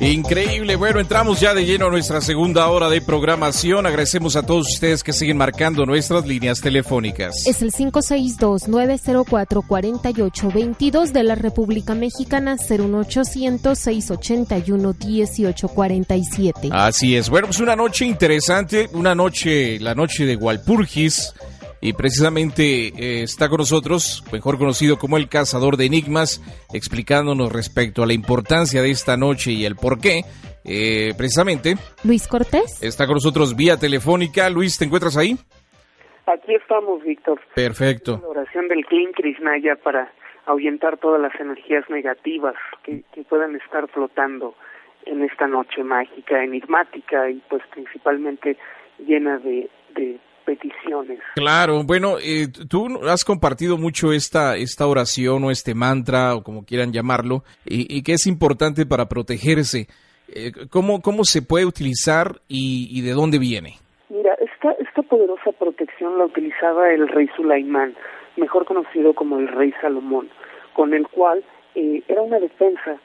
Increíble, bueno, entramos ya de lleno a nuestra segunda hora de programación. Agradecemos a todos ustedes que siguen marcando nuestras líneas telefónicas. Es el 562-904-4822 de la República Mexicana, 01800-681-1847. Así es, bueno, pues una noche interesante, una noche, la noche de Walpurgis. Y precisamente eh, está con nosotros, mejor conocido como el cazador de enigmas, explicándonos respecto a la importancia de esta noche y el por qué. Eh, precisamente. Luis Cortés. Está con nosotros vía telefónica. Luis, ¿te encuentras ahí? Aquí estamos, Víctor. Perfecto. La oración del Clean Krishnaya para ahuyentar todas las energías negativas que, que puedan estar flotando en esta noche mágica, enigmática y pues principalmente llena de, de peticiones. Claro, bueno, eh, tú has compartido mucho esta, esta oración o este mantra o como quieran llamarlo y, y que es importante para protegerse. Eh, ¿cómo, ¿Cómo se puede utilizar y, y de dónde viene? Mira, esta, esta poderosa protección la utilizaba el rey Sulaimán, mejor conocido como el rey Salomón, con el cual eh, era una defensa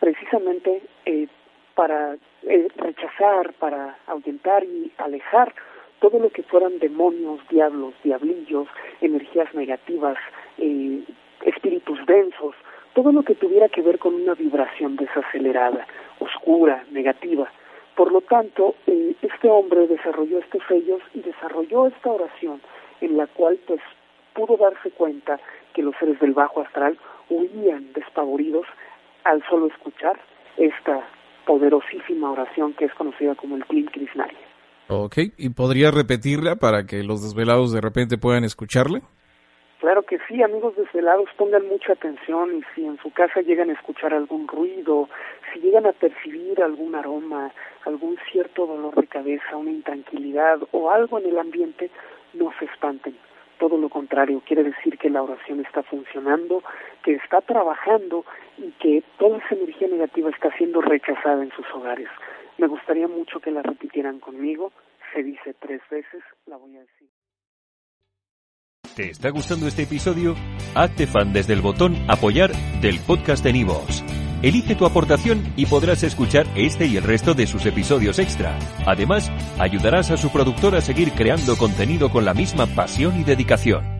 precisamente eh, para eh, rechazar, para ahuyentar y alejar todo lo que fueran demonios, diablos, diablillos, energías negativas, eh, espíritus densos, todo lo que tuviera que ver con una vibración desacelerada, oscura, negativa. Por lo tanto, eh, este hombre desarrolló estos sellos y desarrolló esta oración en la cual pues pudo darse cuenta que los seres del bajo astral huían despavoridos al solo escuchar esta poderosísima oración que es conocida como el Klim Krishnaya. Ok, ¿y podría repetirla para que los desvelados de repente puedan escucharle? Claro que sí, amigos desvelados, pongan mucha atención y si en su casa llegan a escuchar algún ruido, si llegan a percibir algún aroma, algún cierto dolor de cabeza, una intranquilidad o algo en el ambiente, no se espanten. Todo lo contrario, quiere decir que la oración está funcionando, que está trabajando y que toda esa energía negativa está siendo rechazada en sus hogares. Me gustaría mucho que la repitieran conmigo. Se dice tres veces, la voy a decir. ¿Te está gustando este episodio? Hazte fan desde el botón Apoyar del podcast de Nivos. Elige tu aportación y podrás escuchar este y el resto de sus episodios extra. Además, ayudarás a su productor a seguir creando contenido con la misma pasión y dedicación.